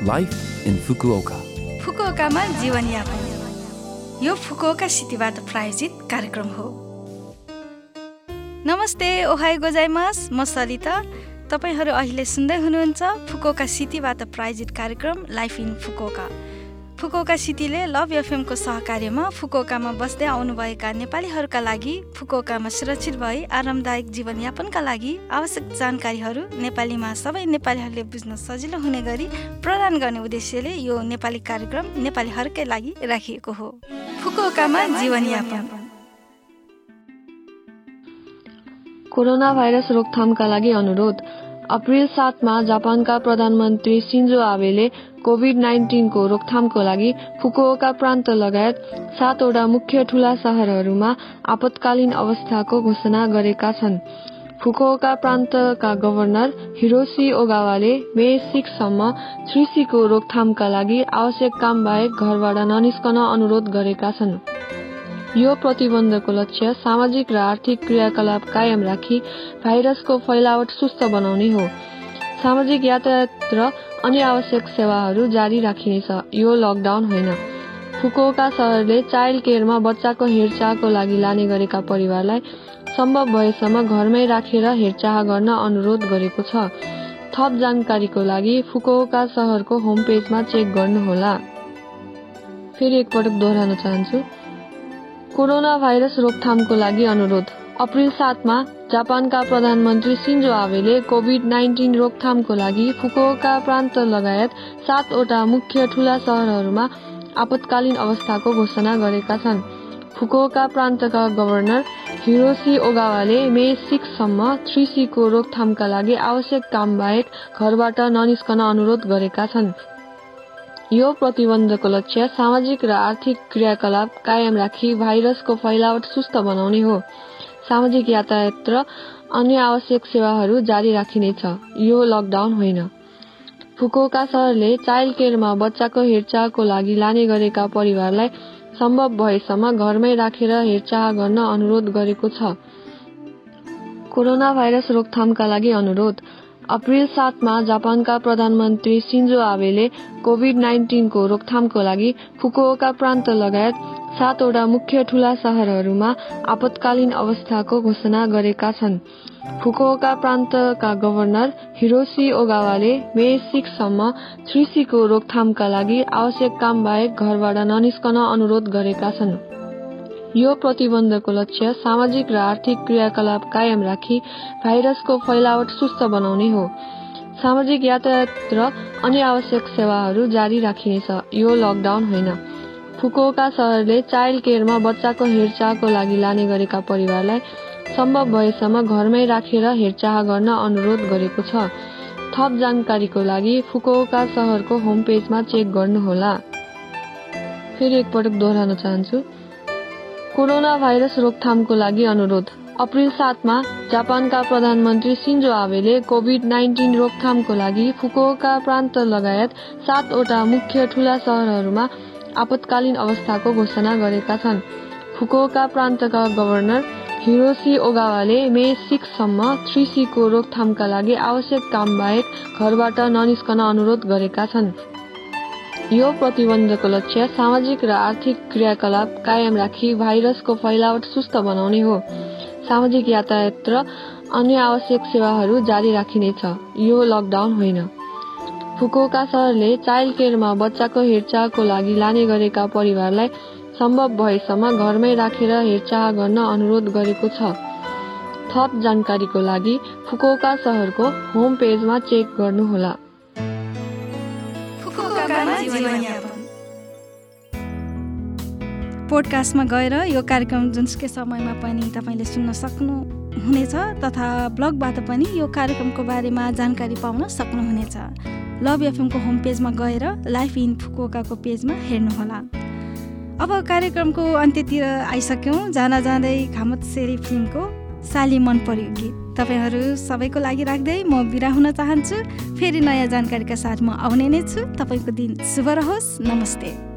Life in Fukuoka फुकुओकामा जीवनयापन यो Fukuoka सिटीबाट प्रायोजित कार्यक्रम हो नमस्ते ओहाई गोजाइमास म सलिता तपाईँहरू अहिले सुन्दै हुनुहुन्छ फुकुओका सिटीबाट प्रायोजित कार्यक्रम लाइफ इन फुकुओका फुकोका सिटीले लभ एफएमको सहकार्यमा फुकोकामा बस्दै आउनुभएका नेपालीहरूका लागि फुकोकामा सुरक्षित भई आरामदायक जीवनयापनका लागि आवश्यक जानकारीहरू नेपालीमा सबै नेपालीहरूले बुझ्न सजिलो हुने गरी प्रदान गर्ने उद्देश्यले यो नेपाली कार्यक्रम नेपालीहरूकै लागि राखिएको हो। फुकोकामा जीवनयापन। कोरोना भाइरस रोकथामका लागि अनुरोध। अप्रिल सातमा जापानका प्रधानमन्त्री सिन्जो आबेले कोभिड नाइन्टिनको रोकथामको लागि फुकुओका प्रान्त लगायत सातवटा मुख्य ठूला सहरहरूमा आपतकालीन अवस्थाको घोषणा गरेका छन्। फुकुओका प्रान्तका गभर्नर हिरोसी ओगावाले मे सिक्ससम्म थ्रिसीको रोकथामका लागि आवश्यक काम बाहेक घरबाट ननिस्कन अनुरोध गरेका छन्। यो प्रतिबन्धको लक्ष्य सामाजिक र आर्थिक क्रियाकलाप कायम राखी भाइरसको फैलावट सुस्त बनाउने हो। सामाजिक यातायात र अन्य आवश्यक सेवाहरू जारी राखिनेछ। यो लकडाउन होइन। फुकोका सहरले चाइल्ड केयरमा बच्चाको हेरचाहको लागि लाने गरेका परिवारलाई सम्भव भएसम्म घरमै राखेर हेरचाह गर्न अनुरोध गरेको छ। थप जानकारीको लागि फुकोका सहरको होम पेजमा चेक गर्नुहोला। फेरि एकपटक दोहोऱ्याउन चाहन्छु। कोरोना भाइरस रोकथामको लागि अनुरोध। अप्रिल सातमा जापानका प्रधानमन्त्री सिन्जो आबेले कोभिड नाइन्टिन रोकथामको लागि फुकुओका प्रान्त लगायत सातवटा मुख्य ठूला सहरहरूमा आपतकालीन अवस्थाको घोषणा गरेका छन्। फुकुओका प्रान्तका गभर्नर हिरोसी ओगावाले मे सिक्ससम्म थ्री सीको रोकथामका लागि आवश्यक काम बाहेक घरबाट ननिस्कन अनुरोध गरेका छन्। यो प्रतिबन्धको लक्ष्य सामाजिक र आर्थिक क्रियाकलाप कायम राखी भाइरसको फैलावट सुस्त बनाउने हो। सामाजिक यातायात र अन्य आवश्यक सेवाहरू जारी राखिनेछ। यो लकडाउन होइन। फुकोका सहरले चाइल्ड केयरमा बच्चाको हेरचाहको लागि लाने गरेका परिवारलाई सम्भव भएसम्म घरमै राखेर हेरचाह गर्न अनुरोध गरेको छ। कोरोना भाइरस रोकथामका लागि अनुरोध। अप्रिल सातमा जापानका प्रधानमन्त्री सिन्जो आबेले कोभिड नाइन्टिनको रोकथामको लागि फुकुओका प्रान्त लगायत सातवटा मुख्य ठूला सहरहरूमा आपतकालीन अवस्थाको घोषणा गरेका छन्। फुकुओका प्रान्तका गभर्नर हिरोसी ओगावाले मे सिक्ससम्म थ्रिसीको रोकथामका लागि आवश्यक काम बाहेक घरबाट ननिस्कन अनुरोध गरेका छन्। यो प्रतिबन्धको लक्ष्य सामाजिक र आर्थिक क्रियाकलाप कायम राखी भाइरसको फैलावट सुस्त बनाउने हो। सामाजिक यातायात र अन्य आवश्यक सेवाहरू जारी राखिनेछ। यो लकडाउन होइन। फुकुओका सहरले चाइल्ड केयरमा बच्चाको हेरचाहको लागि लाने गरेका परिवारलाई सम्भव भएसम्म घरमै राखेर हेरचाह गर्न अनुरोध गरेको छ। थप जानकारीको लागि फुकुओका सहरको होम पेजमा चेक गर्नुहोला। फेरि एकपटक दोहोऱ्याउन चाहन्छु। कोरोना भाइरस रोकथामको लागि अनुरोध। अप्रिल सातमा जापानका प्रधानमन्त्री सिन्जो आबेले कोभिड नाइन्टिन रोकथामको लागि फुकुओका प्रान्त लगायत सातवटा मुख्य ठूला सहरहरूमा आपतकालीन अवस्थाको घोषणा गरेका छन्। फुकुओका प्रान्तका गभर्नर हिरोसी ओगावाले मे सिक्ससम्म थ्री सीको रोकथामका लागि आवश्यक काम बाहेक घरबाट ननिस्कन अनुरोध गरेका छन्। यो प्रतिबन्धको लक्ष्य सामाजिक र आर्थिक क्रियाकलाप कायम राखी भाइरसको फैलावट सुस्त बनाउने हो। सामाजिक यातायात र अन्य आवश्यक सेवाहरू जारी राखिनेछ। यो लकडाउन होइन। फुकुका सहरले चाइल्ड केयरमा बच्चाको हेरचाहको लागि लाने गरेका परिवारलाई सम्भव भएसम्म घरमै राखेर हेरचाह गर्न अनुरोध गरेको छ। थप जानकारीको लागि फुकुका सहरको होम पेजमा चेक गर्नुहोला। पोडकास्टमा गएर यो कार्यक्रम जुनसुकै समयमा पनि तपाईँले सुन्न सक्नुहुनेछ तथा ब्लगबाट पनि यो कार्यक्रमको बारेमा जानकारी पाउन सक्नुहुनेछ। लभ एफएमको होम पेजमा गएर लाइफ इन फुकुकाको पेजमा हेर्नुहोला। अब कार्यक्रमको अन्त्यतिर आइसक्यौँ। जाँदा जाँदै खामत सेरी फिल्मको साली मन पर्यो गीत। तपाईँहरू सबैको लागि राख्दै म बिरा हुन चाहन्छु। फेरि नयाँ जानकारीका साथ म आउने नै छु। तपाईँको दिन शुभ रहोस्। नमस्ते।